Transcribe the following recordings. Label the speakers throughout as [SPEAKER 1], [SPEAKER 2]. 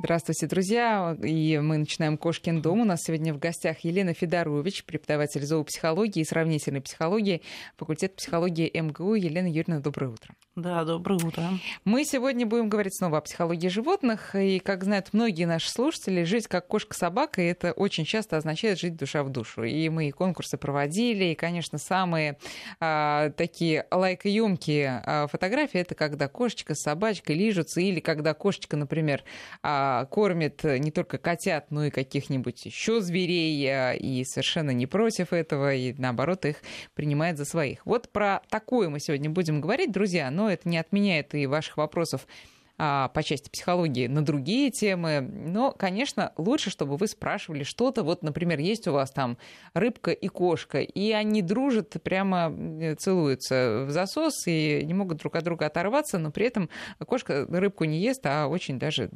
[SPEAKER 1] Здравствуйте, друзья. И мы начинаем «Кошкин дом». У нас сегодня в гостях Елена Федорович, преподаватель зоопсихологии и сравнительной психологии, факультет психологии МГУ. Елена Юрьевна, доброе утро.
[SPEAKER 2] Да, доброе утро.
[SPEAKER 1] Мы сегодня будем говорить снова о психологии животных. И, как знают многие наши слушатели, жить как кошка-собака, это очень часто означает жить душа в душу. И мы и конкурсы проводили, и, конечно, самые а, такие лайкоемкие а, фотографии, это когда кошечка с собачкой лижутся, или когда кошечка, например, а, кормит не только котят, но и каких-нибудь еще зверей, а, и совершенно не против этого, и наоборот их принимает за своих. Вот про такое мы сегодня будем говорить, друзья, но это не отменяет и ваших вопросов а, по части психологии на другие темы. Но, конечно, лучше, чтобы вы спрашивали что-то. Вот, например, есть у вас там рыбка и кошка, и они дружат, прямо э, целуются в засос и не могут друг от друга оторваться, но при этом кошка рыбку не ест, а очень даже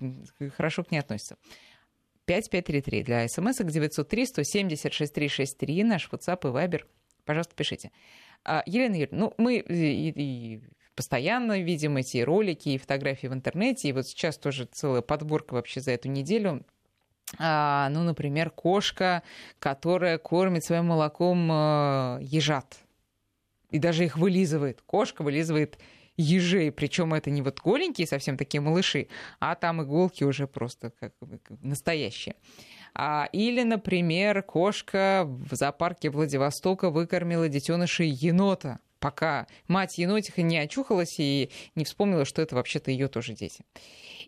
[SPEAKER 1] хорошо к ней относится. 5533 для смс 903 170 6363 наш WhatsApp и Viber. Пожалуйста, пишите. А, Елена Юрьевна, ну, мы и, и постоянно видим эти ролики и фотографии в интернете. И вот сейчас тоже целая подборка вообще за эту неделю а, ну, например, кошка, которая кормит своим молоком а, ежат. И даже их вылизывает. Кошка вылизывает ежей. Причем это не вот голенькие совсем такие малыши, а там иголки уже просто как, как настоящие. А, или, например, кошка в зоопарке Владивостока выкормила детенышей енота пока мать енотиха не очухалась и не вспомнила, что это вообще-то ее тоже дети.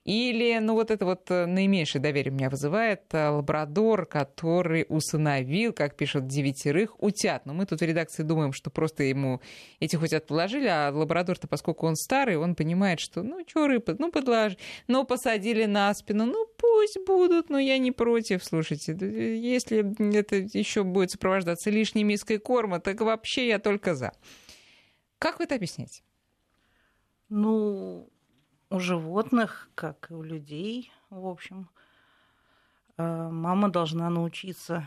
[SPEAKER 1] Или, ну вот это вот э, наименьшее доверие меня вызывает э, лабрадор, который усыновил, как пишут, девятерых утят. Но мы тут в редакции думаем, что просто ему этих утят положили, а лабрадор-то, поскольку он старый, он понимает, что ну что рыба, ну подложи, ну посадили на спину, ну пусть будут, но я не против, слушайте. Если это еще будет сопровождаться лишней миской корма, так вообще я только за. Как вы это объясняете?
[SPEAKER 2] Ну, у животных, как и у людей, в общем, э, мама должна научиться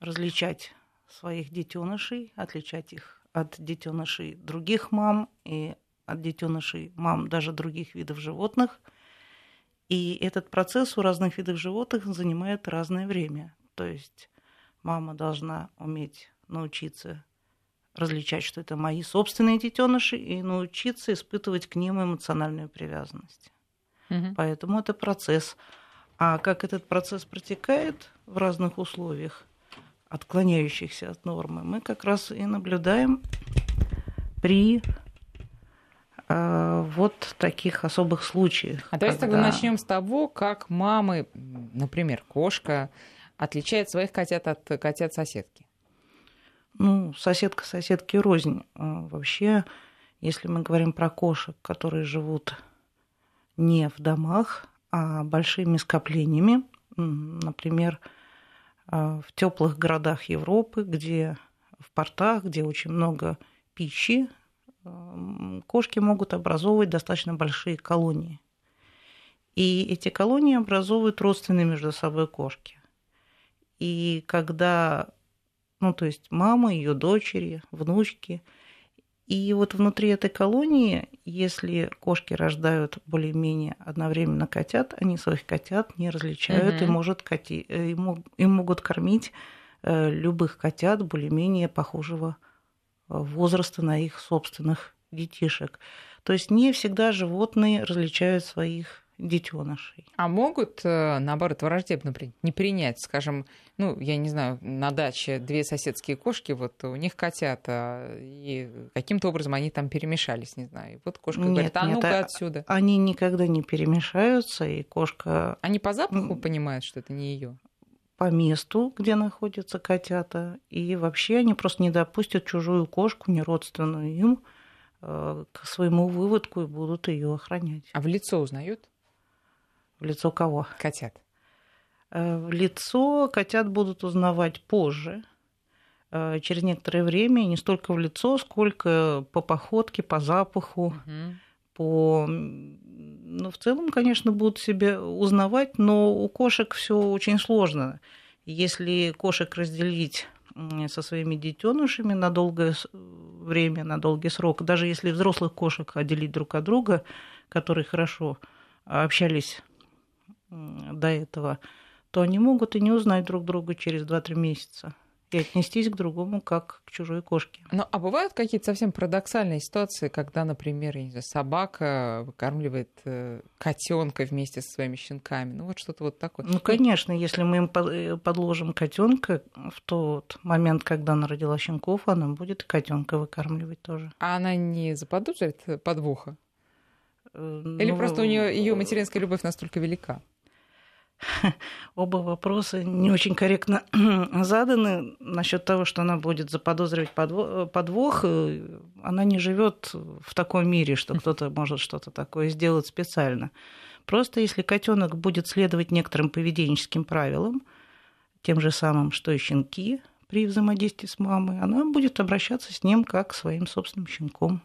[SPEAKER 2] различать своих детенышей, отличать их от детенышей других мам и от детенышей мам даже других видов животных. И этот процесс у разных видов животных занимает разное время. То есть мама должна уметь научиться различать, что это мои собственные детеныши, и научиться испытывать к ним эмоциональную привязанность. Угу. Поэтому это процесс. А как этот процесс протекает в разных условиях, отклоняющихся от нормы, мы как раз и наблюдаем при э, вот таких особых случаях.
[SPEAKER 1] А давайте когда... тогда начнем с того, как мамы, например, кошка, отличает своих котят от котят соседки.
[SPEAKER 2] Ну, соседка соседки рознь. А вообще, если мы говорим про кошек, которые живут не в домах, а большими скоплениями, например, а, в теплых городах Европы, где в портах, где очень много пищи, кошки могут образовывать достаточно большие колонии. И эти колонии образовывают родственные между собой кошки. И когда ну, то есть мама, ее дочери, внучки. И вот внутри этой колонии, если кошки рождают более-менее одновременно котят, они своих котят не различают угу. и, может, коти, э, и, могут кормить э, любых котят более-менее похожего э, возраста на их собственных детишек. То есть не всегда животные различают своих детенышей.
[SPEAKER 1] А могут, э, наоборот, враждебно не принять, скажем, ну, я не знаю, на даче две соседские кошки, вот у них котята, и каким-то образом они там перемешались, не знаю. И вот кошка нет, говорит, а ну-ка а отсюда.
[SPEAKER 2] Они никогда не перемешаются, и кошка...
[SPEAKER 1] Они по запаху понимают, что это не ее
[SPEAKER 2] по месту, где находятся котята, и вообще они просто не допустят чужую кошку, не родственную им, э, к своему выводку и будут ее охранять.
[SPEAKER 1] А в лицо узнают?
[SPEAKER 2] В лицо кого?
[SPEAKER 1] Котят.
[SPEAKER 2] Э, в лицо котят будут узнавать позже, э, через некоторое время, не столько в лицо, сколько по походке, по запаху, угу. по... Ну, в целом, конечно, будут себя узнавать, но у кошек все очень сложно. Если кошек разделить со своими детенышами на долгое время, на долгий срок, даже если взрослых кошек отделить друг от друга, которые хорошо общались до этого, то они могут и не узнать друг друга через 2-3 месяца и отнестись к другому как к чужой кошке.
[SPEAKER 1] Ну, а бывают какие-то совсем парадоксальные ситуации, когда, например, не знаю, собака выкармливает э, котенка вместе со своими щенками. Ну, вот что-то вот такое.
[SPEAKER 2] Ну, конечно, если мы им э, подложим котенка в тот момент, когда она родила щенков, она будет котенка выкармливать тоже.
[SPEAKER 1] А она не заподозрит подвоха? Э, Или ну, просто у нее ее материнская любовь настолько велика?
[SPEAKER 2] оба вопроса не очень корректно заданы. Насчет того, что она будет заподозривать подвох, э, она не живет в таком мире, что кто-то может что-то такое сделать специально. Просто если котенок будет следовать некоторым поведенческим правилам, тем же самым, что и щенки при взаимодействии с мамой, она будет обращаться с ним как к своим собственным щенком.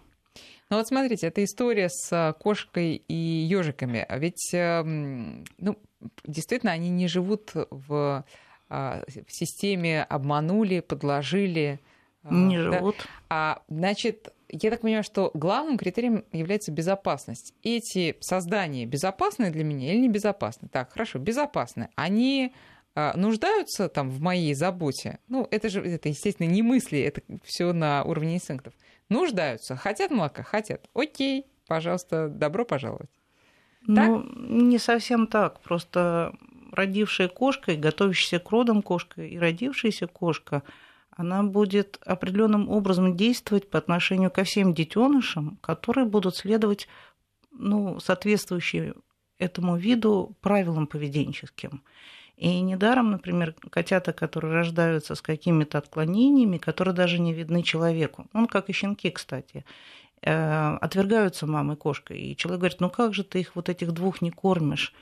[SPEAKER 1] Ну вот смотрите, это история с кошкой и ежиками. А ведь, эм, ну, действительно, они не живут в, а, в системе обманули, подложили.
[SPEAKER 2] А, не да? живут.
[SPEAKER 1] А, значит, я так понимаю, что главным критерием является безопасность. Эти создания безопасны для меня или небезопасны? Так, хорошо, безопасны. Они а, нуждаются там в моей заботе? Ну, это же, это, естественно, не мысли, это все на уровне инстинктов. Нуждаются, хотят молока, хотят. Окей, пожалуйста, добро пожаловать.
[SPEAKER 2] Ну, не совсем так. Просто родившая кошка и готовящаяся к родам кошка и родившаяся кошка, она будет определенным образом действовать по отношению ко всем детенышам, которые будут следовать ну, соответствующие этому виду правилам поведенческим. И недаром, например, котята, которые рождаются с какими-то отклонениями, которые даже не видны человеку, он как и щенки, кстати, отвергаются мамой кошкой. И человек говорит, ну как же ты их вот этих двух не кормишь?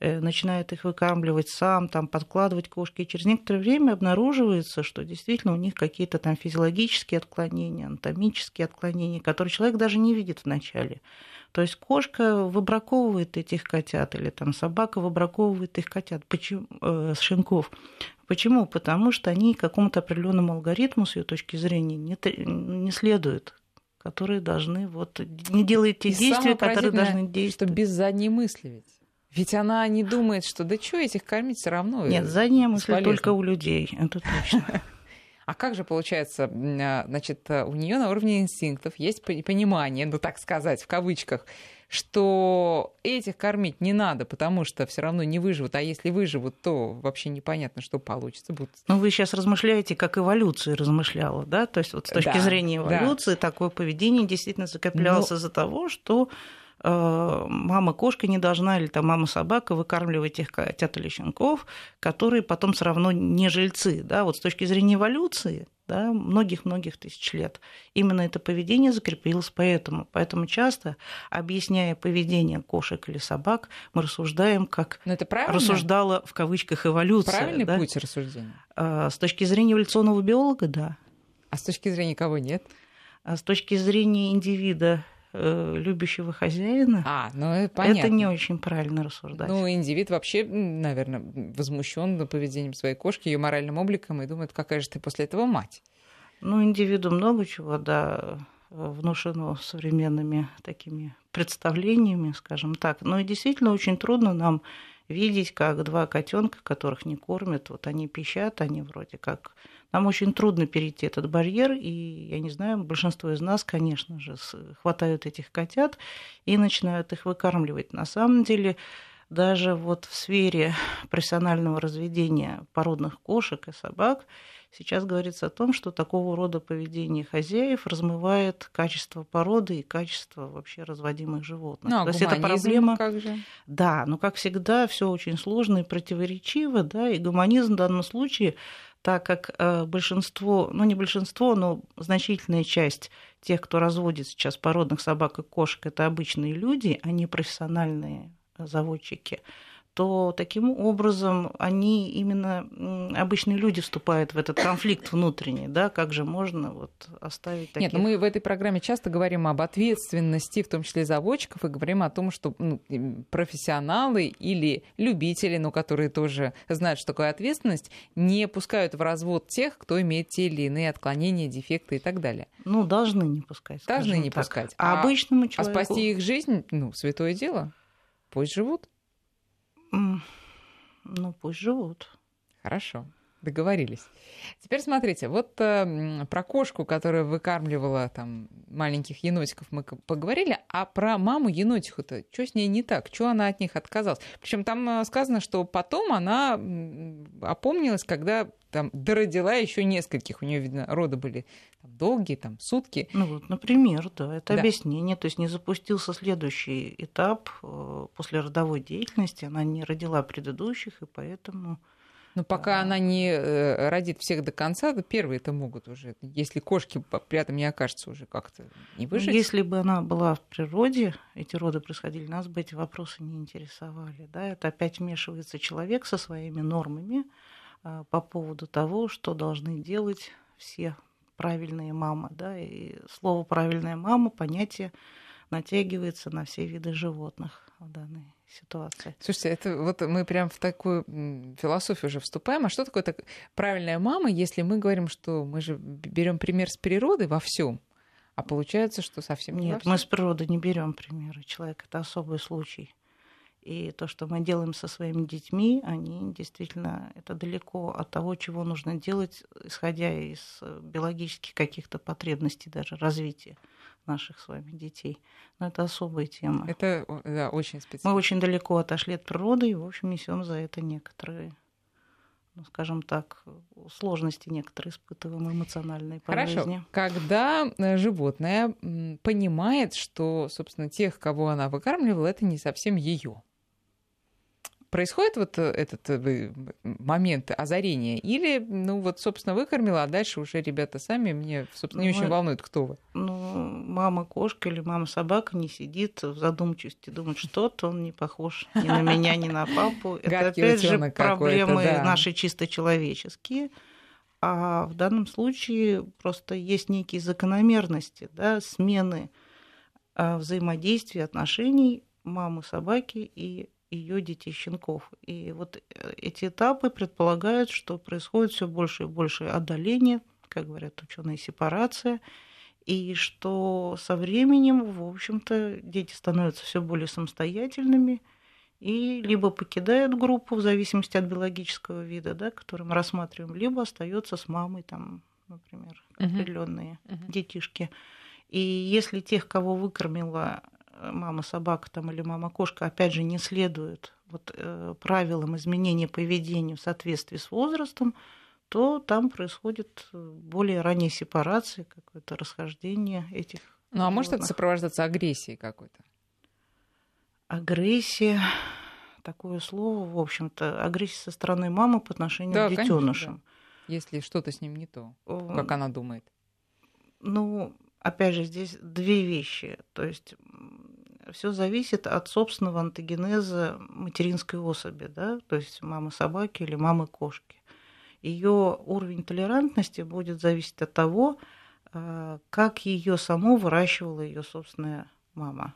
[SPEAKER 2] Э, начинает их выкармливать сам, там, подкладывать кошки. И через некоторое время обнаруживается, что действительно у них какие-то там физиологические отклонения, анатомические отклонения, которые человек даже не видит вначале. То есть кошка выбраковывает этих котят, или там собака выбраковывает их котят, почему, э, щенков. Почему? Потому что они какому-то определенному алгоритму, с ее точки зрения, не, не следуют которые должны вот не делать те и действия, которые должны действовать.
[SPEAKER 1] Что без задней мысли ведь. Ведь она не думает, что да что этих кормить все равно.
[SPEAKER 2] Нет, задняя мысль только у людей, это точно.
[SPEAKER 1] А как же получается, а, значит, у нее на уровне инстинктов есть понимание, ну так сказать, в кавычках, что этих кормить не надо, потому что все равно не выживут, а если выживут, то вообще непонятно, что получится. Будут...
[SPEAKER 2] Ну, вы сейчас размышляете, как эволюция размышляла, да? То есть вот с точки да, зрения эволюции да. такое поведение действительно закреплялось Но... из-за того, что э, мама-кошка не должна или там мама-собака выкармливать этих котят или щенков, которые потом все равно не жильцы. Да? Вот с точки зрения эволюции да, многих-многих тысяч лет. Именно это поведение закрепилось поэтому. Поэтому часто, объясняя поведение кошек или собак, мы рассуждаем, как
[SPEAKER 1] Но это правильно?
[SPEAKER 2] рассуждала в кавычках эволюция.
[SPEAKER 1] Правильный
[SPEAKER 2] да?
[SPEAKER 1] путь рассуждения?
[SPEAKER 2] А, с точки зрения эволюционного биолога, да.
[SPEAKER 1] А с точки зрения кого нет?
[SPEAKER 2] А с точки зрения индивида любящего хозяина,
[SPEAKER 1] а, ну, понятно.
[SPEAKER 2] это не очень правильно рассуждать.
[SPEAKER 1] Ну, индивид вообще, наверное, возмущен поведением своей кошки, ее моральным обликом, и думает, какая же ты после этого мать.
[SPEAKER 2] Ну, индивиду много чего, да, внушено современными такими представлениями, скажем так. Но и действительно очень трудно нам видеть, как два котенка, которых не кормят, вот они пищат, они вроде как нам очень трудно перейти этот барьер, и, я не знаю, большинство из нас, конечно же, хватают этих котят и начинают их выкармливать. На самом деле, даже вот в сфере профессионального разведения породных кошек и собак сейчас говорится о том, что такого рода поведение хозяев размывает качество породы и качество вообще разводимых животных.
[SPEAKER 1] Ну, а То есть это проблема. Как же?
[SPEAKER 2] Да, но как всегда все очень сложно и противоречиво, да, и гуманизм в данном случае так как э, большинство, ну не большинство, но значительная часть тех, кто разводит сейчас породных собак и кошек, это обычные люди, а не профессиональные заводчики то таким образом они именно обычные люди вступают в этот конфликт внутренний, да, как же можно вот оставить таких...
[SPEAKER 1] Нет, но мы в этой программе часто говорим об ответственности, в том числе заводчиков, и говорим о том, что ну, профессионалы или любители, ну, которые тоже знают, что такое ответственность, не пускают в развод тех, кто имеет те или иные отклонения, дефекты и так далее.
[SPEAKER 2] Ну, должны не пускать.
[SPEAKER 1] Должны не так. пускать.
[SPEAKER 2] А, а обычному человеку...
[SPEAKER 1] А спасти их жизнь, ну, святое дело. Пусть живут
[SPEAKER 2] Ну, пусть живут.
[SPEAKER 1] Хорошо. Договорились. Теперь смотрите, вот э, про кошку, которая выкармливала там маленьких енотиков, мы поговорили, а про маму енотиху-то, что с ней не так? Что она от них отказалась? Причем там э, сказано, что потом она опомнилась, когда там дородила еще нескольких. У нее, видно, роды были там, долгие, там, сутки.
[SPEAKER 2] Ну вот, например, да, это да. объяснение. То есть не запустился следующий этап э, после родовой деятельности. Она не родила предыдущих, и поэтому
[SPEAKER 1] но пока она не э, родит всех до конца, то первые это могут уже, если кошки при этом не окажется уже как-то не выжить.
[SPEAKER 2] Если бы она была в природе, эти роды происходили, нас бы эти вопросы не интересовали. Да? Это опять вмешивается человек со своими нормами а, по поводу того, что должны делать все правильные мамы. Да? И слово «правильная мама» понятие натягивается на все виды животных в данной ситуации.
[SPEAKER 1] Слушайте, это вот мы прям в такую философию уже вступаем. А что такое так правильная мама, если мы говорим, что мы же берем пример с природы во всем, а получается, что совсем
[SPEAKER 2] не Нет, мы с природы не берем примеры. Человек это особый случай. И то, что мы делаем со своими детьми, они действительно это далеко от того, чего нужно делать, исходя из биологических каких-то потребностей, даже развития наших с вами детей. Но это особая тема.
[SPEAKER 1] Это да, очень специально.
[SPEAKER 2] Мы очень далеко отошли от природы и, в общем, несем за это некоторые ну, скажем так, сложности некоторые испытываем эмоциональные по
[SPEAKER 1] Хорошо.
[SPEAKER 2] жизни.
[SPEAKER 1] Когда э, животное понимает, что, собственно, тех, кого она выкармливала, это не совсем ее происходит вот э, этот э, момент озарения? Или, ну вот, собственно, выкормила, а дальше уже ребята сами, мне, собственно, не ну, очень волнует, кто вы?
[SPEAKER 2] Ну, мама кошка или мама собака не сидит в задумчивости, думает, что-то он не похож ни на меня, ни на папу. Это, опять же, проблемы наши чисто человеческие. А в данном случае просто есть некие закономерности, да, смены а, взаимодействия, отношений мамы собаки и ее детей щенков. И вот э, эти этапы предполагают, что происходит все больше и больше отдаление, как говорят ученые, сепарация, и что со временем, в общем-то, дети становятся все более самостоятельными и либо покидают группу в зависимости от биологического вида, да, который мы рассматриваем, либо остается с мамой, там, например, определенные uh-huh. детишки. И если тех, кого выкормила мама собака там или мама кошка, опять же, не следует вот, э, правилам изменения поведения в соответствии с возрастом, то там происходит э, более ранняя сепарация, какое-то расхождение этих.
[SPEAKER 1] Ну а может это сопровождаться агрессией какой-то?
[SPEAKER 2] Агрессия, такое слово, в общем-то, агрессия со стороны мамы по отношению да, к детенышам.
[SPEAKER 1] Да. Если что-то с ним не то, как она думает.
[SPEAKER 2] Ну, опять же, здесь две вещи. То есть все зависит от собственного антогенеза материнской особи, да, то есть мамы собаки или мамы кошки. Ее уровень толерантности будет зависеть от того, а, как ее само выращивала ее собственная мама.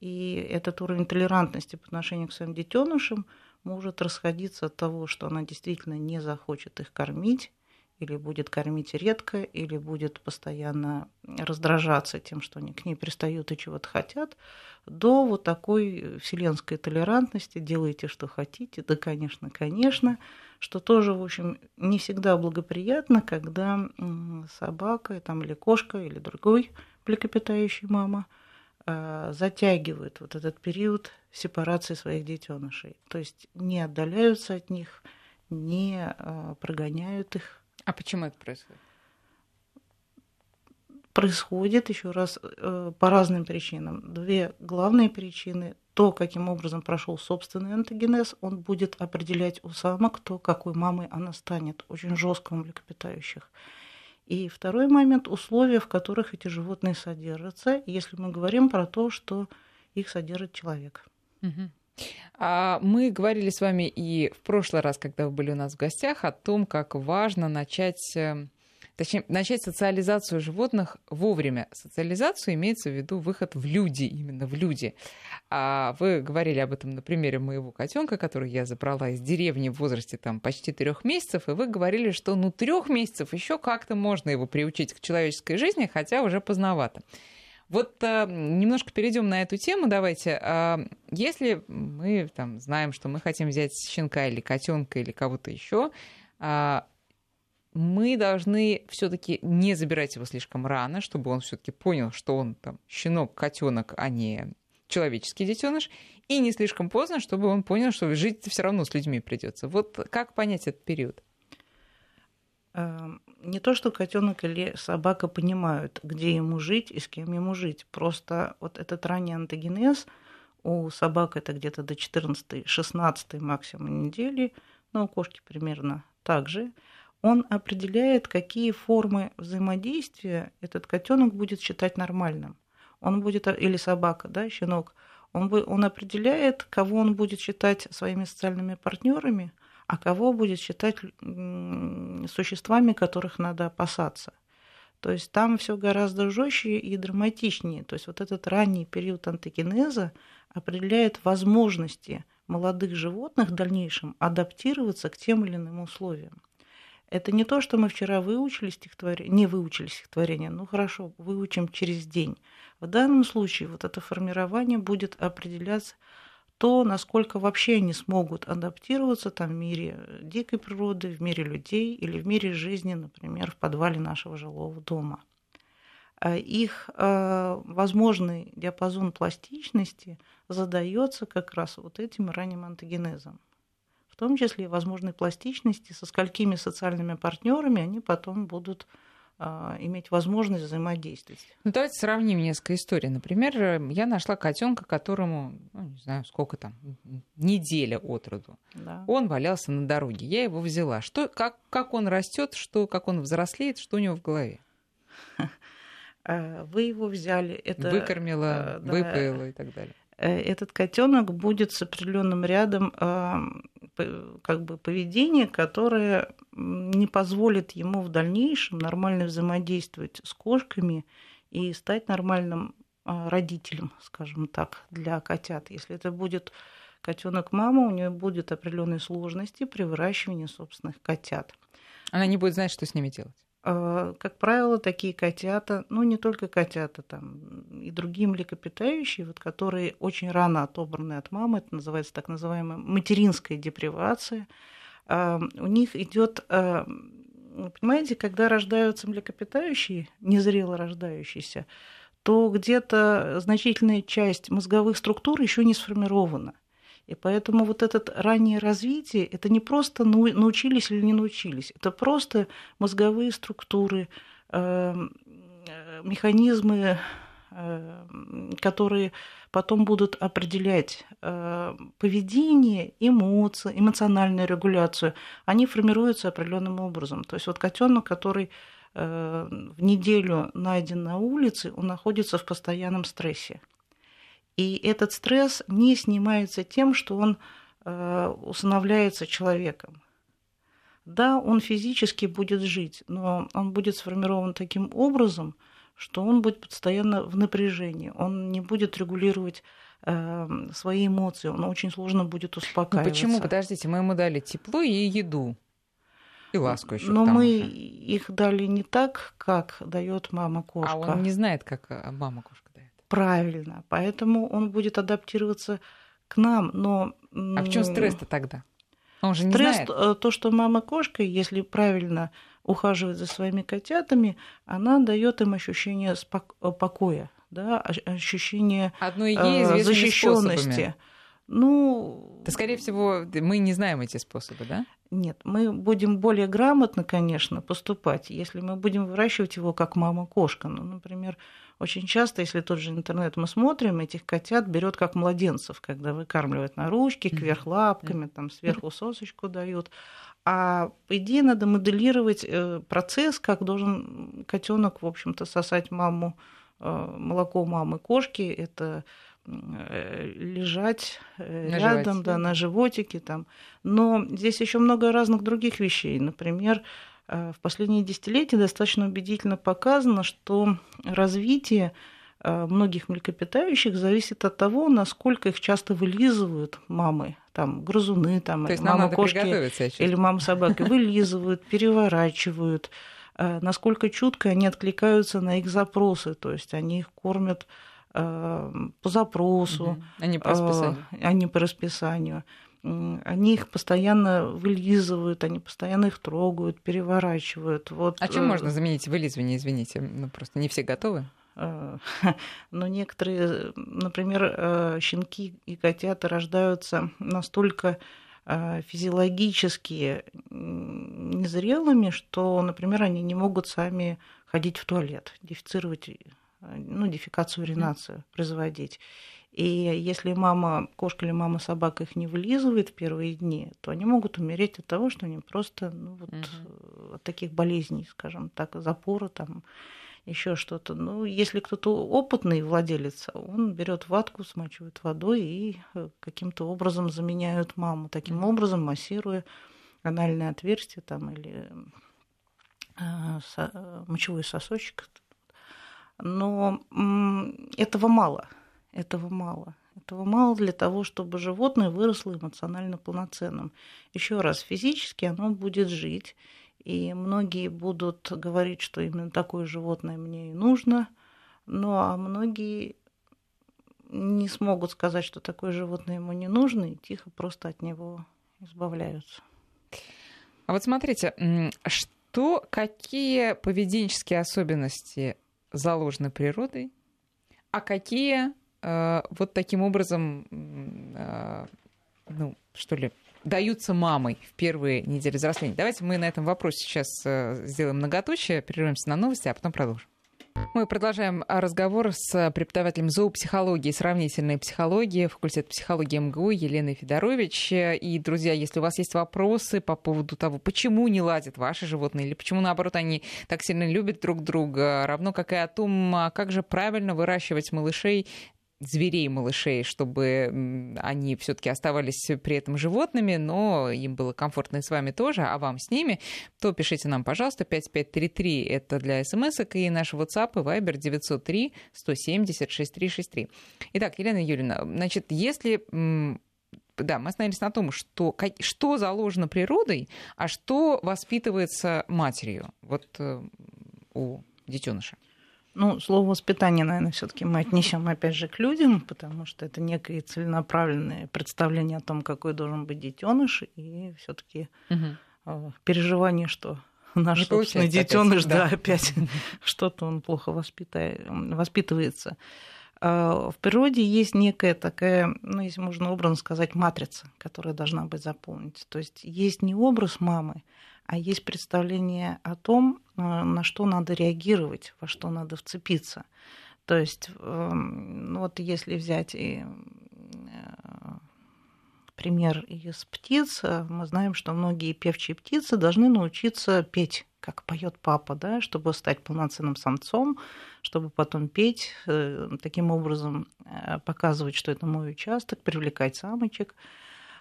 [SPEAKER 2] И этот уровень толерантности по отношению к своим детенышам может расходиться от того, что она действительно не захочет их кормить, или будет кормить редко, или будет постоянно раздражаться тем, что они к ней пристают и чего-то хотят, до вот такой вселенской толерантности делайте, что хотите, да, конечно, конечно, что тоже, в общем, не всегда благоприятно, когда собака там, или кошка, или другой млекопитающий мама э, затягивают вот этот период сепарации своих детенышей. То есть не отдаляются от них, не э, прогоняют их,
[SPEAKER 1] а почему это происходит?
[SPEAKER 2] Происходит, еще раз, э, по разным причинам. Две главные причины. То, каким образом прошел собственный антогенез, он будет определять у самок то, какой мамой она станет, очень жестко у млекопитающих. И второй момент – условия, в которых эти животные содержатся, если мы говорим про то, что их содержит человек.
[SPEAKER 1] Угу. А мы говорили с вами и в прошлый раз, когда вы были у нас в гостях, о том, как важно начать э, точнее, начать социализацию животных вовремя. Социализацию имеется в виду выход в люди, именно в люди. А вы говорили об этом на примере моего котенка, который я забрала из деревни в возрасте там почти трех месяцев, и вы говорили, что ну трех месяцев еще как-то можно его приучить к человеческой жизни, хотя уже поздновато. Вот а, немножко перейдем на эту тему. Давайте. А, если мы там знаем, что мы хотим взять щенка или котенка или кого-то еще, а, мы должны все-таки не забирать его слишком рано, чтобы он все-таки понял, что он там щенок, котенок, а не человеческий детеныш, и не слишком поздно, чтобы он понял, что жить все равно с людьми придется. Вот как понять этот период?
[SPEAKER 2] Эм, не то, что котенок или собака понимают, где ему жить и с кем ему жить. Просто вот этот ранний антогенез у собак это где-то до 14-16 максимум недели, но у кошки примерно так же. Он определяет, какие формы взаимодействия этот котенок будет считать нормальным. Он будет, или собака, да, щенок, он, он определяет, кого он будет считать своими социальными партнерами, а кого будет считать существами, которых надо опасаться. То есть там все гораздо жестче и драматичнее. То есть вот этот ранний период антогенеза определяет возможности молодых животных в дальнейшем адаптироваться к тем или иным условиям. Это не то, что мы вчера выучили стихотворение, не выучили стихотворение, ну хорошо, выучим через день. В данном случае вот это формирование будет определяться то, насколько вообще они смогут адаптироваться там в мире дикой природы, в мире людей или в мире жизни, например, в подвале нашего жилого дома. А их а, возможный диапазон пластичности задается как раз вот этим ранним антогенезом. В том числе возможной пластичности, со сколькими социальными партнерами они потом будут иметь возможность взаимодействовать.
[SPEAKER 1] Ну, давайте сравним несколько историй. Например, я нашла котенка, которому, ну, не знаю, сколько там, неделя от роду. Да. Он валялся на дороге. Я его взяла. Что, как, как он растет, что, как он взрослеет, что у него в голове?
[SPEAKER 2] А, вы его взяли.
[SPEAKER 1] Это, Выкормила, да, выпоила и так далее.
[SPEAKER 2] Э, этот котенок будет с определенным рядом как бы поведения, которое не позволит ему в дальнейшем нормально взаимодействовать с кошками и стать нормальным а, родителем, скажем так, для котят. Если это будет котенок мама, у нее будут определенные сложности при выращивании собственных котят.
[SPEAKER 1] Она не будет знать, что с ними делать.
[SPEAKER 2] А, как правило, такие котята, ну не только котята, там и другие млекопитающие, вот, которые очень рано отобраны от мамы, это называется так называемая материнская депривация, у них идет, понимаете, когда рождаются млекопитающие, незрело рождающиеся, то где-то значительная часть мозговых структур еще не сформирована. И поэтому вот это раннее развитие, это не просто научились или не научились, это просто мозговые структуры, механизмы Э, которые потом будут определять э, поведение, эмоции, эмоциональную регуляцию, они формируются определенным образом. То есть вот котенок, который э, в неделю найден на улице, он находится в постоянном стрессе. И этот стресс не снимается тем, что он усыновляется человеком. Да, он физически будет жить, но он будет сформирован таким образом – что он будет постоянно в напряжении, он не будет регулировать э, свои эмоции, он очень сложно будет успокаиваться.
[SPEAKER 1] Ну почему? Подождите, мы ему дали тепло и еду. И ласку еще.
[SPEAKER 2] Но мы же. их дали не так, как дает мама кошка.
[SPEAKER 1] А он не знает, как э, мама кошка.
[SPEAKER 2] Правильно. Поэтому он будет адаптироваться к нам. Но...
[SPEAKER 1] А в чем стресс-то тогда? Он же
[SPEAKER 2] не Стресс,
[SPEAKER 1] знает.
[SPEAKER 2] Э, то, что мама кошка, если правильно ухаживает за своими котятами, она дает им ощущение спок- покоя, да, ощущение
[SPEAKER 1] Одной ей защищенности.
[SPEAKER 2] Ну,
[SPEAKER 1] да, скорее всего, мы не знаем эти способы, да?
[SPEAKER 2] Нет, мы будем более грамотно, конечно, поступать, если мы будем выращивать его как мама-кошка. Ну, например, очень часто, если тот же интернет мы смотрим, этих котят берет как младенцев, когда выкармливают на ручки, кверх лапками, там сверху сосочку дают. А по идее надо моделировать э, процесс, как должен котенок, в общем-то, сосать маму, э, молоко мамы кошки. Это э, лежать на рядом, животике. да, на животике там. Но здесь еще много разных других вещей. Например, в последние десятилетия достаточно убедительно показано, что развитие многих млекопитающих зависит от того, насколько их часто вылизывают мамы там грызуны, там,
[SPEAKER 1] То есть мама кошки
[SPEAKER 2] или мама собаки вылизывают, переворачивают, насколько чутко они откликаются на их запросы, то есть они их кормят по запросу, угу.
[SPEAKER 1] а не по расписанию.
[SPEAKER 2] А не по расписанию они их постоянно вылизывают, они постоянно их трогают, переворачивают. Вот.
[SPEAKER 1] А чем можно заменить вылизывание, извините? Ну, просто не все готовы?
[SPEAKER 2] Но некоторые, например, щенки и котята рождаются настолько физиологически незрелыми, что, например, они не могут сами ходить в туалет, дефицировать, ну, дефекацию, уринацию производить. И если мама, кошка или мама собака их не вылизывает в первые дни, то они могут умереть от того, что они просто ну, вот, угу. от таких болезней, скажем так, запора там еще что-то. Ну, если кто-то опытный владелец, он берет ватку, смачивает водой и э, каким-то образом заменяют маму. Таким образом, массируя анальное отверстие там, или э, мочевой сосочек. Но этого мало – этого мало. Этого мало для того, чтобы животное выросло эмоционально полноценным. Еще раз, физически оно будет жить, и многие будут говорить, что именно такое животное мне и нужно, ну а многие не смогут сказать, что такое животное ему не нужно, и тихо просто от него избавляются.
[SPEAKER 1] А вот смотрите, что, какие поведенческие особенности заложены природой, а какие вот таким образом, э, ну, что ли, даются мамой в первые недели взросления. Давайте мы на этом вопросе сейчас э, сделаем многоточие, прервемся на новости, а потом продолжим. Мы продолжаем разговор с преподавателем зоопсихологии и сравнительной психологии, факультет психологии МГУ Еленой Федорович. И, друзья, если у вас есть вопросы по поводу того, почему не ладят ваши животные, или почему, наоборот, они так сильно любят друг друга, равно как и о том, а как же правильно выращивать малышей зверей малышей, чтобы они все-таки оставались при этом животными, но им было комфортно и с вами тоже, а вам с ними, то пишите нам, пожалуйста, 5533, это для смс и наш WhatsApp и Viber 903 170 6363. Итак, Елена Юрьевна, значит, если да, мы остановились на том, что, что заложено природой, а что воспитывается матерью вот э, у детеныша.
[SPEAKER 2] Ну, слово воспитание, наверное, все-таки мы отнесем опять же к людям, потому что это некое целенаправленное представление о том, какой должен быть детеныш, и все-таки угу. переживание, что наш Не собственный детеныш, да, да, опять что-то он плохо воспитает, воспитывается. А, в природе есть некая такая, ну, если можно образно сказать, матрица, которая должна быть заполнена. То есть есть не образ мамы, а есть представление о том, э, на что надо реагировать, во что надо вцепиться. То есть, эм, вот если взять э, пример из птиц, э, мы знаем, что многие певчие птицы должны научиться петь, как поет папа, да, чтобы стать полноценным самцом, чтобы потом петь, таким образом показывать, что это мой участок, привлекать самочек.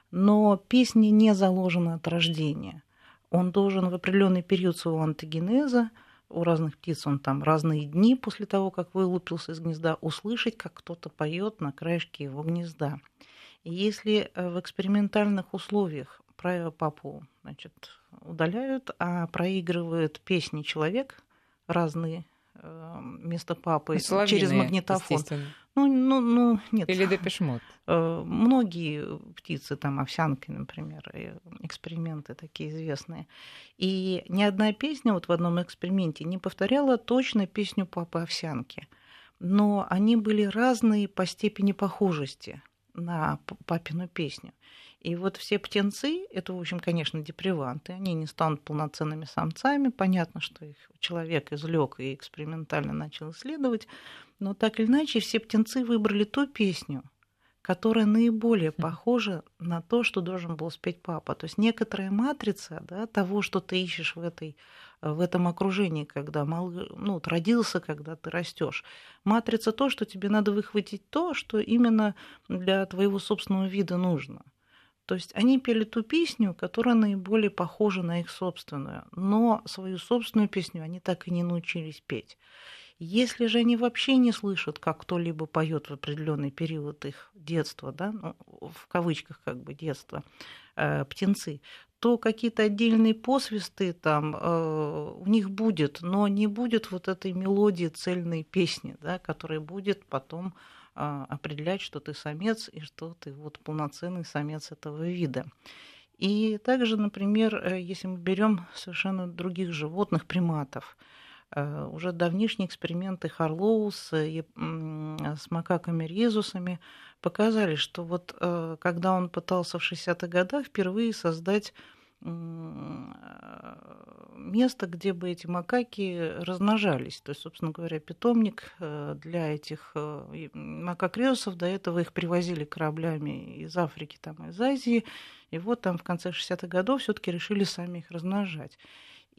[SPEAKER 2] Но песни не заложены от рождения он должен в определенный период своего антогенеза, у разных птиц он там разные дни после того, как вылупился из гнезда, услышать, как кто-то поет на краешке его гнезда. И если э, в экспериментальных условиях папу значит, удаляют, а проигрывает песни человек разные вместо эм, папы Соловьиные, через магнитофон.
[SPEAKER 1] Ну, ну, ну, нет. Или депешмот.
[SPEAKER 2] Э, многие птицы, там овсянки, например, эксперименты такие известные. И ни одна песня вот в одном эксперименте не повторяла точно песню папы овсянки. Но они были разные по степени похожести на папину песню. И вот все птенцы, это, в общем, конечно, деприванты, они не станут полноценными самцами. Понятно, что их человек извлек и экспериментально начал исследовать. Но так или иначе, все птенцы выбрали ту песню, которая наиболее похожа на то, что должен был спеть папа. То есть некоторая матрица да, того, что ты ищешь в, этой, в этом окружении, когда мал, ну, родился, когда ты растешь. Матрица то, что тебе надо выхватить то, что именно для твоего собственного вида нужно. То есть они пели ту песню, которая наиболее похожа на их собственную, но свою собственную песню они так и не научились петь. Если же они вообще не слышат, как кто-либо поет в определенный период их детства, да, ну, в кавычках как бы детства, э, птенцы, то какие-то отдельные посвисты там э, у них будет, но не будет вот этой мелодии цельной песни, да, которая будет потом определять, что ты самец и что ты вот полноценный самец этого вида. И также, например, э, если мы берем совершенно других животных, приматов, э, уже давнишние эксперименты Харлоу с, с макаками-резусами показали, что вот э, когда он пытался в 60-х годах впервые создать место, где бы эти макаки размножались. То есть, собственно говоря, питомник для этих макак-резусов, до этого их привозили кораблями из Африки, там, из Азии, и вот там в конце 60-х годов все-таки решили сами их размножать.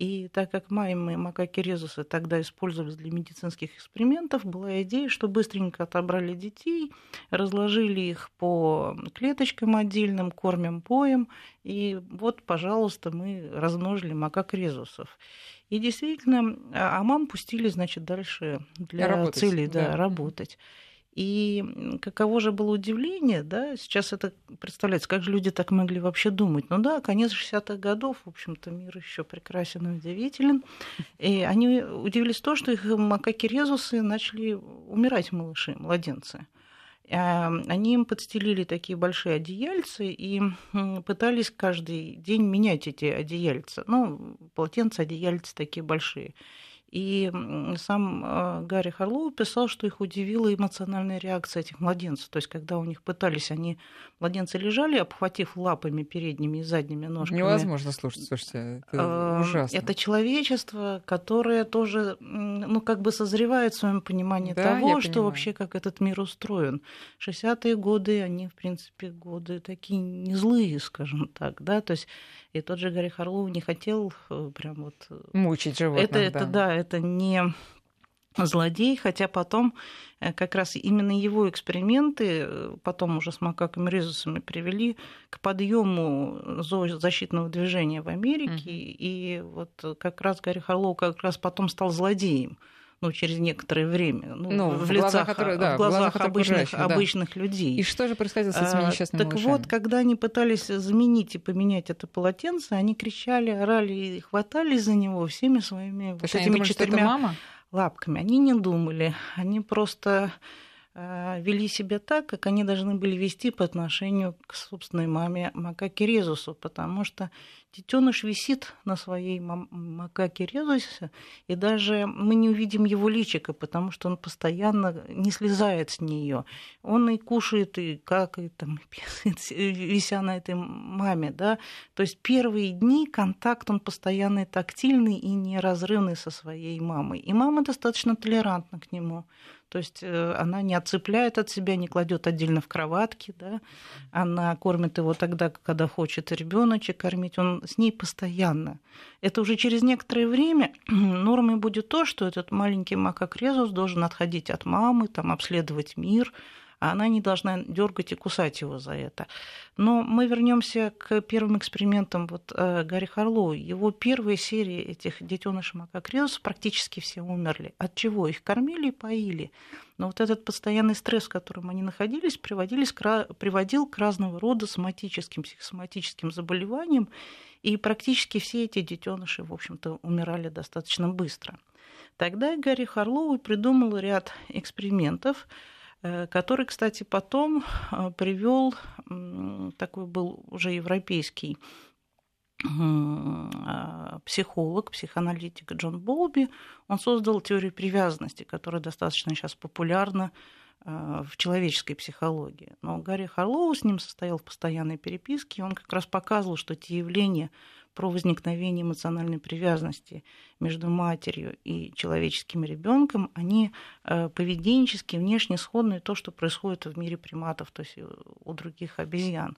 [SPEAKER 2] И так как маймы макаки резусы тогда использовались для медицинских экспериментов, была идея, что быстренько отобрали детей, разложили их по клеточкам отдельным, кормим поем, и вот, пожалуйста, мы размножили макак резусов. И действительно, а, а мам пустили, значит, дальше для работать, целей да, да. работать. И каково же было удивление, да, сейчас это представляется, как же люди так могли вообще думать. Ну да, конец 60-х годов, в общем-то, мир еще прекрасен и удивителен. И они удивились то, что их макаки-резусы начали умирать малыши, младенцы. А, они им подстелили такие большие одеяльцы и пытались каждый день менять эти одеяльца. Ну, полотенца, одеяльцы такие большие. И сам а, Гарри Харлоу писал, что их удивила эмоциональная реакция этих младенцев. То есть, когда у них пытались, они, младенцы лежали, обхватив лапами передними и задними ножками.
[SPEAKER 1] Невозможно слушать, слушайте, это а, ужасно.
[SPEAKER 2] Это человечество, которое тоже, ну, как бы созревает в своем понимании да, того, что понимаю. вообще как этот мир устроен. 60-е годы, они, в принципе, годы такие не злые, скажем так, да, то есть и тот же Гарри Харлоу не хотел э, прям вот... Э,
[SPEAKER 1] Мучить животных,
[SPEAKER 2] это, это, да, это не злодей, хотя потом э, как раз именно его эксперименты, потом уже с макаками резусами привели к подъему защитного движения в Америке, mm-hmm. и вот как раз Гарри Харлоу как раз потом стал злодеем ну, через некоторое время, ну, ну в, в лицах, которые, да, в глазах, глазах обычных, да. обычных людей.
[SPEAKER 1] И что же происходило с этими а, несчастными
[SPEAKER 2] а, Так
[SPEAKER 1] малышами?
[SPEAKER 2] вот, когда они пытались заменить и поменять это полотенце, они кричали, орали и хватались за него всеми своими
[SPEAKER 1] вот этими думали, четырьмя
[SPEAKER 2] лапками. Они не думали, они просто Э, вели себя так, как они должны были вести по отношению к собственной маме макаке резусу, потому что детеныш висит на своей макаке резусе, и даже мы не увидим его личика, потому что он постоянно не слезает с нее. Он и кушает, и там, и писает, вися на этой маме. Да? То есть первые дни контакт, он постоянный тактильный и неразрывный со своей мамой. И мама достаточно толерантна к нему. То есть э, она не отцепляет от себя, не кладет отдельно в кроватке, да? она кормит его тогда, когда хочет ребеночек кормить, он с ней постоянно. Это уже через некоторое время нормой будет то, что этот маленький макак Резус должен отходить от мамы, там, обследовать мир, а она не должна дергать и кусать его за это. Но мы вернемся к первым экспериментам вот, э, Гарри Харлоу. Его первые серии этих детенышей макакриус практически все умерли. От чего? Их кормили и поили. Но вот этот постоянный стресс, в котором они находились, приводились к, приводил к разного рода соматическим, психосоматическим заболеваниям, и практически все эти детеныши, в общем-то, умирали достаточно быстро. Тогда Гарри Харлоу придумал ряд экспериментов, который, кстати, потом э, привел, такой был уже европейский а, психолог, психоаналитик Джон Болби, он создал теорию привязанности, которая достаточно сейчас популярна э, в человеческой психологии. Но Гарри Харлоу с ним состоял в постоянной переписке, и он как раз показывал, что те явления, про возникновение эмоциональной привязанности между матерью и человеческим ребенком, они э, поведенчески, внешне сходны то, что происходит в мире приматов, то есть у других обезьян.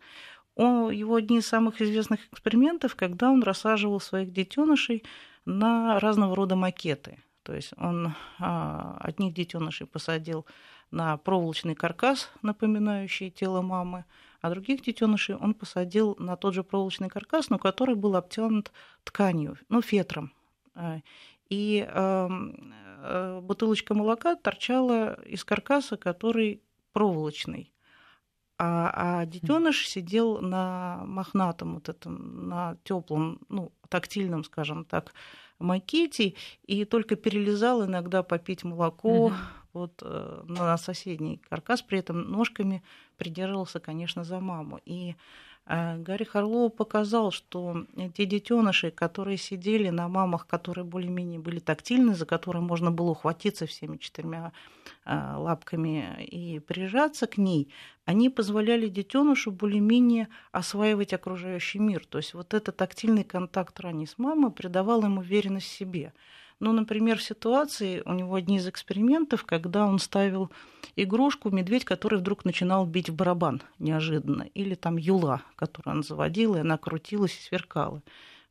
[SPEAKER 2] Он, его одни из самых известных экспериментов, когда он рассаживал своих детенышей на разного рода макеты. То есть он а, одних детенышей посадил на проволочный каркас, напоминающий тело мамы, а других детенышей он посадил на тот же проволочный каркас, но который был обтянут тканью, ну, фетром. Э, и эм, э, бутылочка молока торчала из каркаса, который проволочный. А, а детеныш сидел на мохнатом, вот этом, на теплом, ну, тактильном, скажем так, макете, и только перелезал иногда попить молоко угу. Вот, э, на соседний каркас, при этом ножками придерживался, конечно, за маму. И а Гарри Харлоу показал, что те детеныши, которые сидели на мамах, которые более-менее были тактильны, за которые можно было ухватиться всеми четырьмя а, лапками и прижаться к ней, они позволяли детенышу более-менее осваивать окружающий мир. То есть вот этот тактильный контакт ранее с мамой придавал им уверенность в себе. Ну, например, в ситуации, у него одни из экспериментов, когда он ставил игрушку, медведь, который вдруг начинал бить в барабан неожиданно, или там юла, которую он заводил, и она крутилась и сверкала.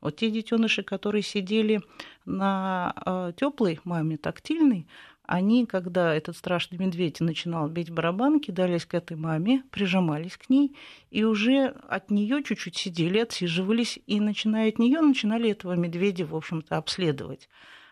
[SPEAKER 2] Вот те детеныши, которые сидели на э, теплой маме, тактильной, они, когда этот страшный медведь начинал бить барабан, кидались к этой маме, прижимались к ней, и уже от нее чуть-чуть сидели, отсиживались, и начиная от нее начинали этого медведя, в общем-то, обследовать.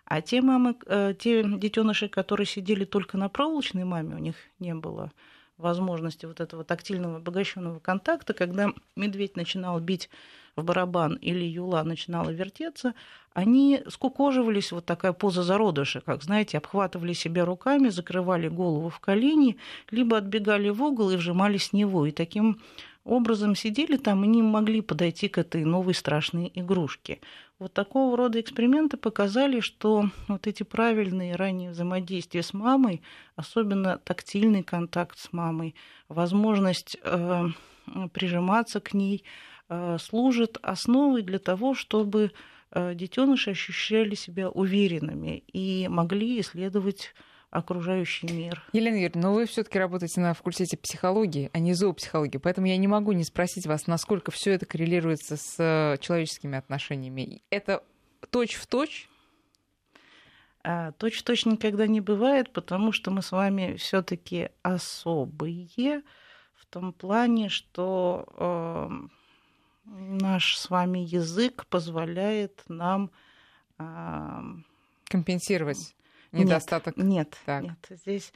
[SPEAKER 2] А те мамы, э, те детеныши, которые сидели только на проволочной маме, у них не было возможности вот этого тактильного обогащенного контакта, когда медведь начинал бить в барабан или юла начинала вертеться, они скукоживались, вот такая поза зародыша, как, знаете, обхватывали себя руками, закрывали голову в колени, либо отбегали в угол и вжимались с него. И таким образом сидели там и не могли подойти к этой новой страшной игрушке. Вот такого рода эксперименты показали, что вот эти правильные ранние взаимодействия с мамой, особенно тактильный контакт с мамой, возможность э, прижиматься к ней, э, служит основой для того, чтобы э, детеныши ощущали себя уверенными и могли исследовать окружающий мир.
[SPEAKER 1] Елена Юрьевна, но вы все-таки работаете на факультете психологии, а не зоопсихологии, поэтому я не могу не спросить вас, насколько все это коррелируется с э, человеческими отношениями. Это точь в точь?
[SPEAKER 2] А, точь в точь никогда не бывает, потому что мы с вами все-таки особые в том плане, что э, наш с вами язык позволяет нам
[SPEAKER 1] э, компенсировать недостаток?
[SPEAKER 2] Нет, так. нет, здесь...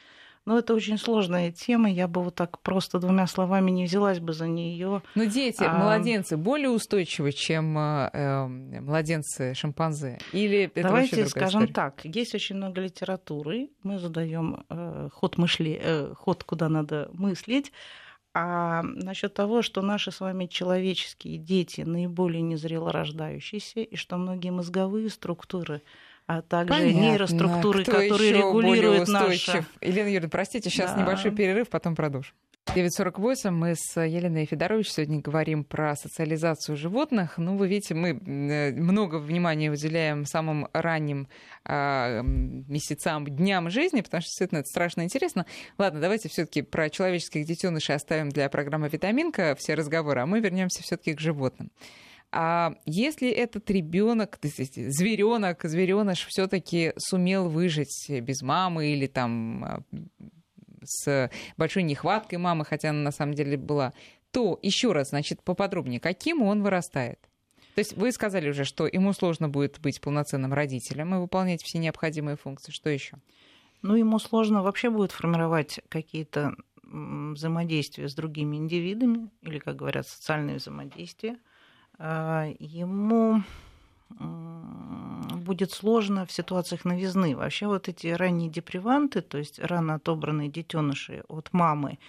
[SPEAKER 2] Ну, это очень сложная тема. Я бы вот так просто двумя словами не взялась бы за нее.
[SPEAKER 1] Но дети, а... младенцы более устойчивы, чем э, младенцы шимпанзе? Или это
[SPEAKER 2] Давайте скажем история? так. Есть очень много литературы. Мы задаем э, ход мысли, э, ход, куда надо мыслить. А насчет того, что наши с вами человеческие дети наиболее незрело рождающиеся, и что многие мозговые структуры а также Понятно. нейроструктуры, Кто которые регулируют наше...
[SPEAKER 1] Елена Юрьевна, простите, сейчас да. небольшой перерыв, потом продолжим. 9.48. Мы с Еленой Федорович сегодня говорим про социализацию животных. Ну, вы видите, мы э, много внимания уделяем самым ранним э, месяцам, дням жизни, потому что действительно это страшно интересно. Ладно, давайте все-таки про человеческих детенышей оставим для программы «Витаминка» все разговоры, а мы вернемся все-таки к животным. А если этот ребенок, зверенок, звереныш все-таки сумел выжить без мамы или там а, с большой нехваткой мамы, хотя она на самом деле была, то еще раз, значит, поподробнее, каким он вырастает? То есть вы сказали уже, что ему сложно будет быть полноценным родителем и выполнять все необходимые функции. Что еще?
[SPEAKER 2] Ну, ему сложно вообще будет формировать какие-то взаимодействия с другими индивидами, или, как говорят, социальные взаимодействия. А, ему будет сложно в ситуациях новизны. Вообще вот эти ранние деприванты, то есть рано отобранные детеныши от мамы.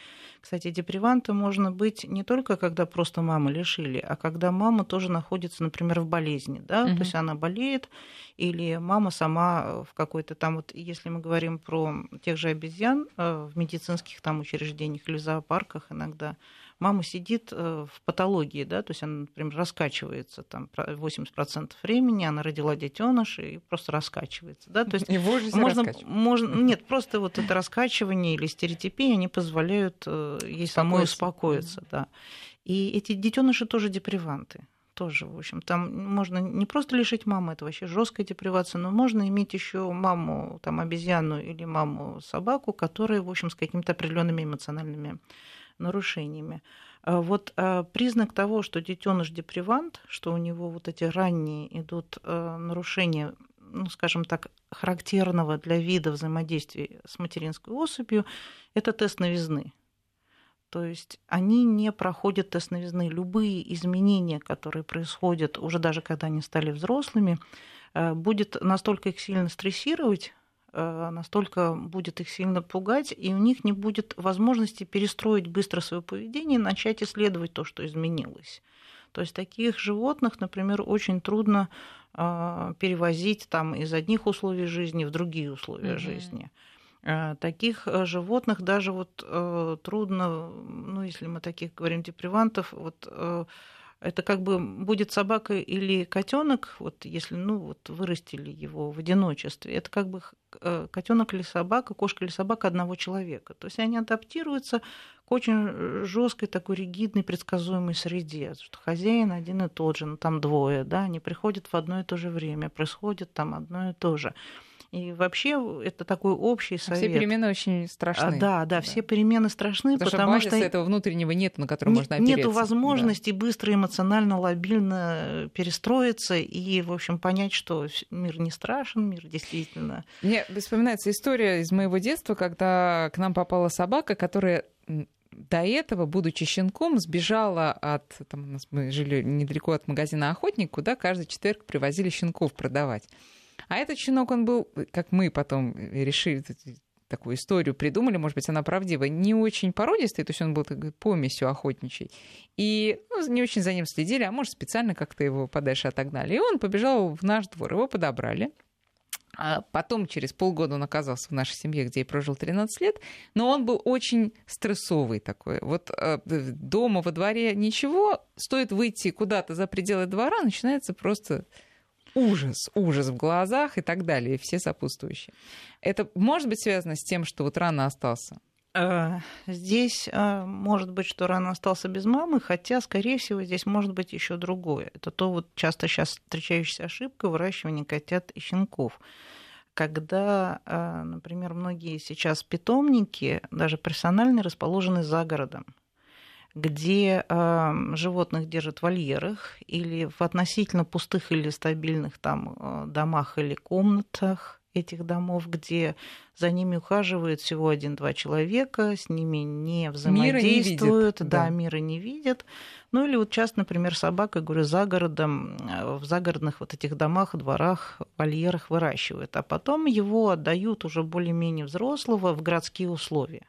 [SPEAKER 2] Кстати, деприванты можно быть не только когда просто маму лишили, а когда мама тоже находится, например, в болезни, да, угу. то есть она болеет, или мама сама в какой-то там, вот если мы говорим про тех же обезьян э, в медицинских там учреждениях или зоопарках иногда, мама сидит э, в патологии, да, то есть она, например, раскачивается там 80% времени, она родила детеныша и просто раскачивается, да, то есть
[SPEAKER 1] и можно,
[SPEAKER 2] можно, нет, просто вот это раскачивание или стереотипия, они позволяют э, ей самой успокоиться, да. И эти детеныши тоже деприванты тоже, в общем, там можно не просто лишить мамы, это вообще жесткая депривация, но можно иметь еще маму, там, обезьяну или маму собаку, которые, в общем, с какими-то определенными эмоциональными нарушениями. А вот а, признак того, что детеныш депривант, что у него вот эти ранние идут а, нарушения ну, скажем так, характерного для вида взаимодействия с материнской особью, это тест новизны. То есть они не проходят тест новизны. Любые изменения, которые происходят уже даже когда они стали взрослыми, будет настолько их сильно стрессировать, настолько будет их сильно пугать, и у них не будет возможности перестроить быстро свое поведение и начать исследовать то, что изменилось. То есть таких животных, например, очень трудно э, перевозить там, из одних условий жизни в другие условия mm-hmm. жизни. Э, таких э, животных даже вот э, трудно, ну, если мы таких говорим депривантов, вот это как бы будет собака или котенок, вот если ну вот вырастили его в одиночестве, это как бы котенок или собака, кошка или собака одного человека. То есть они адаптируются к очень жесткой такой ригидной предсказуемой среде, что хозяин один и тот же, ну там двое, да, они приходят в одно и то же время, происходит там одно и то же. И вообще это такой общий совет.
[SPEAKER 1] Все перемены очень страшны.
[SPEAKER 2] А, да, да, да, все перемены страшны,
[SPEAKER 1] потому,
[SPEAKER 2] потому что,
[SPEAKER 1] что этого внутреннего нет, на который можно опереться.
[SPEAKER 2] Нету возможности да. быстро эмоционально, лобильно перестроиться и, в общем, понять, что мир не страшен, мир действительно.
[SPEAKER 1] Мне вспоминается история из моего детства, когда к нам попала собака, которая до этого, будучи щенком, сбежала от... Там, мы жили недалеко от магазина «Охотник», куда каждый четверг привозили щенков продавать. А этот щенок, он был, как мы потом решили, такую историю придумали, может быть, она правдива, не очень породистый, то есть он был такой помесью охотничий. И ну, не очень за ним следили, а может, специально как-то его подальше отогнали. И он побежал в наш двор, его подобрали. А потом, через полгода, он оказался в нашей семье, где и прожил 13 лет, но он был очень стрессовый такой. Вот э, дома, во дворе ничего, стоит выйти куда-то за пределы двора, начинается просто ужас, ужас в глазах и так далее, и все сопутствующие. Это может быть связано с тем, что вот рано остался?
[SPEAKER 2] Э, здесь э, может быть, что рано остался без мамы, хотя, скорее всего, здесь может быть еще другое. Это то вот часто сейчас встречающаяся ошибка выращивания котят и щенков. Когда, э, например, многие сейчас питомники, даже персональные, расположены за городом где э, животных держат в вольерах или в относительно пустых или стабильных там э, домах или комнатах этих домов, где за ними ухаживает всего один-два человека, с ними не взаимодействуют,
[SPEAKER 1] не
[SPEAKER 2] да, да, мира не видят. Ну или вот часто, например, собака, говорю, за городом, э, в загородных вот этих домах, дворах, вольерах выращивают, а потом его отдают уже более-менее взрослого в городские условия.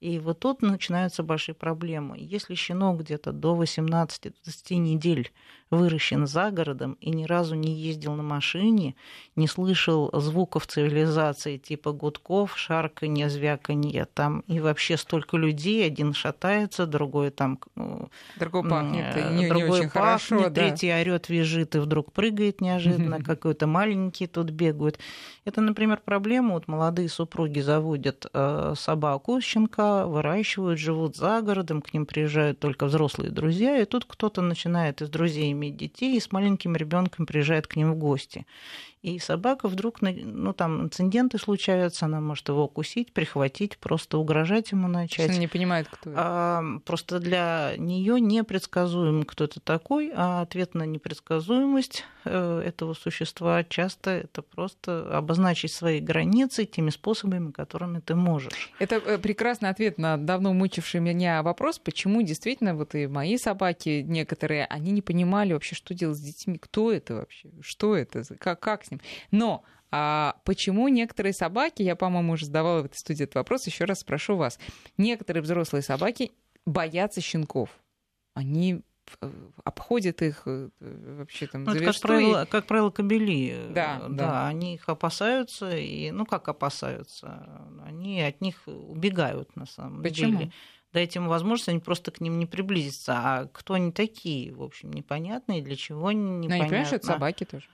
[SPEAKER 2] И вот тут начинаются большие проблемы. Если щенок где-то до 18-20 недель выращен за городом и ни разу не ездил на машине, не слышал звуков цивилизации типа гудков, шарканья, звяканья, там и вообще столько людей, один шатается, другой там...
[SPEAKER 1] Ну, другой пахнет, не,
[SPEAKER 2] другой
[SPEAKER 1] не очень
[SPEAKER 2] пахнет,
[SPEAKER 1] хорошо,
[SPEAKER 2] третий
[SPEAKER 1] да.
[SPEAKER 2] орёт, визжит и вдруг прыгает неожиданно, какой-то маленький тут бегают. Это, например, проблема, вот молодые супруги заводят э, собаку, щенка, выращивают, живут за городом, к ним приезжают только взрослые друзья, и тут кто-то начинает из друзей иметь детей и с маленьким ребенком приезжает к ним в гости. И собака вдруг, ну там инциденты случаются, она может его укусить, прихватить, просто угрожать ему начать.
[SPEAKER 1] Она не понимает, кто это. А,
[SPEAKER 2] просто для нее непредсказуем, кто это такой, а ответ на непредсказуемость э, этого существа часто это просто обозначить свои границы теми способами, которыми ты можешь.
[SPEAKER 1] Это э, прекрасный ответ на давно мучивший меня вопрос, почему действительно вот и мои собаки некоторые, они не понимали вообще, что делать с детьми, кто это вообще, что это, как, как с ним. Но а почему некоторые собаки, я, по-моему, уже задавала в этой студии этот вопрос, еще раз спрошу вас, некоторые взрослые собаки боятся щенков. Они э, обходят их э, вообще там
[SPEAKER 2] ну,
[SPEAKER 1] это,
[SPEAKER 2] как правило, как правило, кобели.
[SPEAKER 1] Да,
[SPEAKER 2] да, да. Они их опасаются, и, ну как опасаются, они от них убегают на самом
[SPEAKER 1] Почему?
[SPEAKER 2] деле. Дайте им возможность, они просто к ним не приблизятся. А кто они такие, в общем, непонятно, и для чего они непонятно. Ну, они
[SPEAKER 1] понимаешь, это собаки тоже.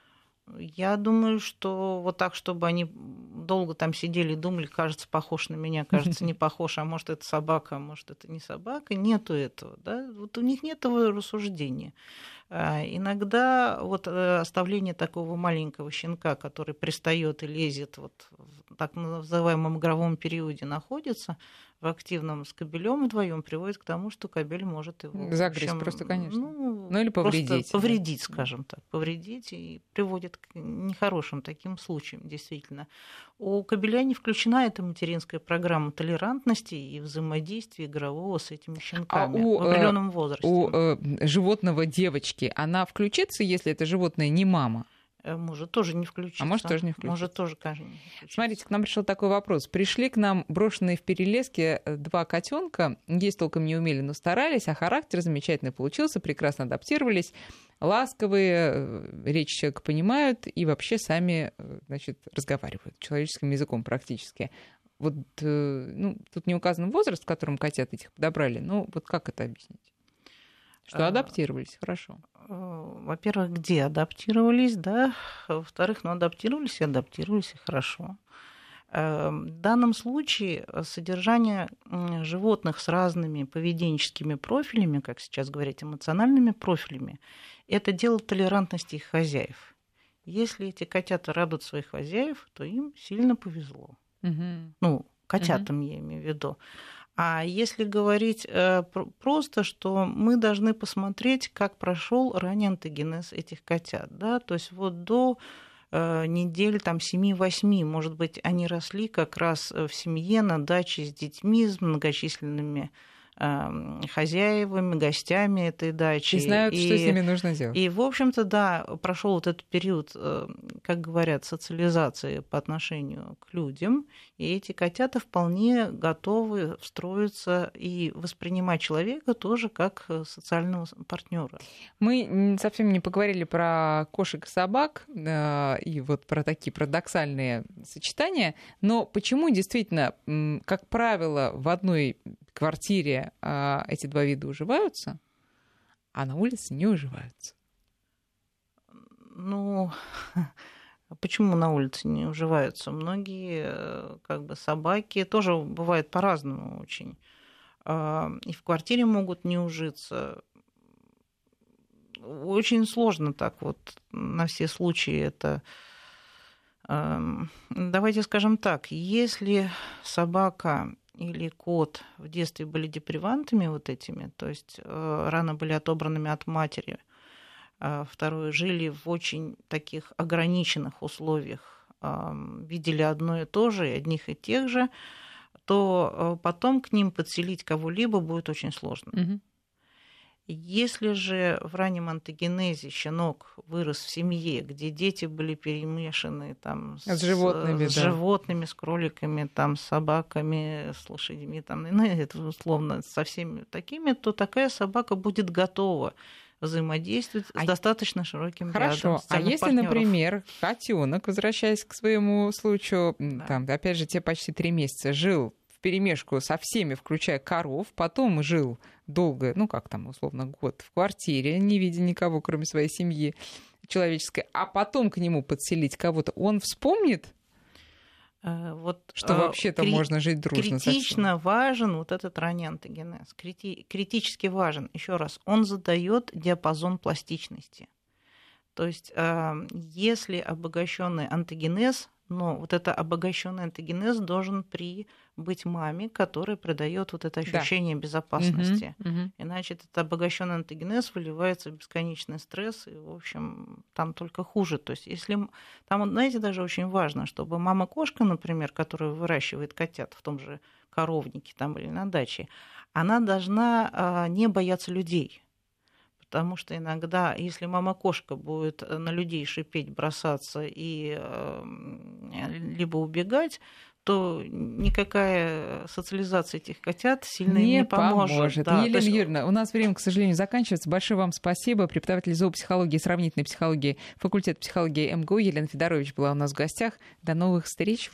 [SPEAKER 2] Я думаю, что вот так, чтобы они долго там сидели и думали, кажется, похож на меня, кажется, не похож, а может, это собака, а может, это не собака. Нету этого, да? Вот у них нет этого рассуждения. А иногда вот э, оставление такого маленького щенка, который пристает и лезет, вот в так называемом игровом периоде находится, в активном с кабелем вдвоем приводит к тому, что кабель может его...
[SPEAKER 1] Загрызть
[SPEAKER 2] общем,
[SPEAKER 1] просто, конечно.
[SPEAKER 2] Ну,
[SPEAKER 1] ну или повредить.
[SPEAKER 2] Повредить, да. скажем так. Повредить и приводит к нехорошим таким случаям, действительно. У кабеля не включена эта материнская программа толерантности и взаимодействия игрового с этими щенками а у, в определенном возрасте.
[SPEAKER 1] У э, животного девочки она включится, если это животное не мама?
[SPEAKER 2] Э, может тоже не включиться.
[SPEAKER 1] А может тоже не включиться.
[SPEAKER 2] Может тоже, конечно.
[SPEAKER 1] Смотрите, к нам пришел такой вопрос. Пришли к нам брошенные в перелеске э, два котенка. Есть толком не умели, но старались, а характер замечательный получился, прекрасно адаптировались, ласковые, э, речь человека понимают и вообще сами значит, разговаривают человеческим языком практически. Вот ну, тут не указан возраст, в котором котят этих подобрали, но вот как это объяснить? Что а, адаптировались, хорошо.
[SPEAKER 2] Э, во-первых, где адаптировались, да. Во-вторых, ну, адаптировались и адаптировались, и хорошо. Э, в данном случае содержание животных с разными поведенческими профилями, как сейчас говорить, эмоциональными профилями, это дело толерантности их хозяев. Если эти котята радуют своих хозяев, то им сильно повезло. Угу. Ну, котятам угу. я имею в виду. А если говорить э, просто, что мы должны посмотреть, как прошел ранний антогенез этих котят, да, то есть вот до э, недель там 7-8, может быть, они росли как раз в семье, на даче с детьми, с многочисленными хозяевами, гостями этой дачи.
[SPEAKER 1] И знают, и, что с ними нужно делать.
[SPEAKER 2] И, в общем-то, да, прошел вот этот период, э, как говорят, социализации по отношению к людям, и эти котята вполне готовы встроиться и воспринимать человека тоже как э, социального партнера.
[SPEAKER 1] Мы совсем не поговорили про кошек и собак э, и вот про такие парадоксальные сочетания, но почему действительно, как правило, в одной квартире а, эти два вида уживаются, а на улице не уживаются.
[SPEAKER 2] Ну, почему на улице не уживаются? Многие э, как бы собаки тоже бывает по-разному очень. А, и в квартире могут не ужиться. Очень сложно так вот на все случаи это Давайте скажем так, если собака или кот в детстве были депривантами вот этими, то есть э, рано были отобранными от матери, а второе, жили в очень таких ограниченных условиях, видели одно и то же, одних и тех же, то э, потом к ним подселить кого-либо будет очень сложно. Угу. Если же в раннем антогенезе щенок вырос в семье, где дети были перемешаны там,
[SPEAKER 1] с, с животными,
[SPEAKER 2] с, да. животными, с кроликами, там, с собаками, с лошадьми, там, ну, это условно со всеми такими, то такая собака будет готова взаимодействовать а... с достаточно широким
[SPEAKER 1] Хорошо.
[SPEAKER 2] рядом
[SPEAKER 1] А если,
[SPEAKER 2] партнеров.
[SPEAKER 1] например, котенок, возвращаясь к своему случаю, да. там, опять же, те почти три месяца жил перемешку со всеми, включая коров, потом жил долго, ну как там, условно, год в квартире, не видя никого, кроме своей семьи человеческой, а потом к нему подселить кого-то, он вспомнит, э, вот, что э, вообще-то кри- можно жить дружно.
[SPEAKER 2] Критично важен вот этот ранний антогенез. Крити- критически важен. Еще раз, он задает диапазон пластичности. То есть, э, если обогащенный антогенез но вот это обогащенный антогенез должен при быть маме, которая придает вот это ощущение да. безопасности. Угу, угу. Иначе этот обогащенный антогенез выливается в бесконечный стресс, и, в общем, там только хуже. То есть, если там, знаете, даже очень важно, чтобы мама-кошка, например, которая выращивает котят в том же коровнике там или на даче, она должна а, не бояться людей потому что иногда, если мама-кошка будет э, на людей шипеть, бросаться и эм, либо убегать, то никакая социализация этих котят сильно не, не поможет. поможет.
[SPEAKER 1] Да, Елена есть... Юрьевна, у нас время, к сожалению, заканчивается. Большое вам спасибо. Преподаватель зоопсихологии и сравнительной психологии факультета психологии МГУ Елена Федорович была у нас в гостях. До новых встреч.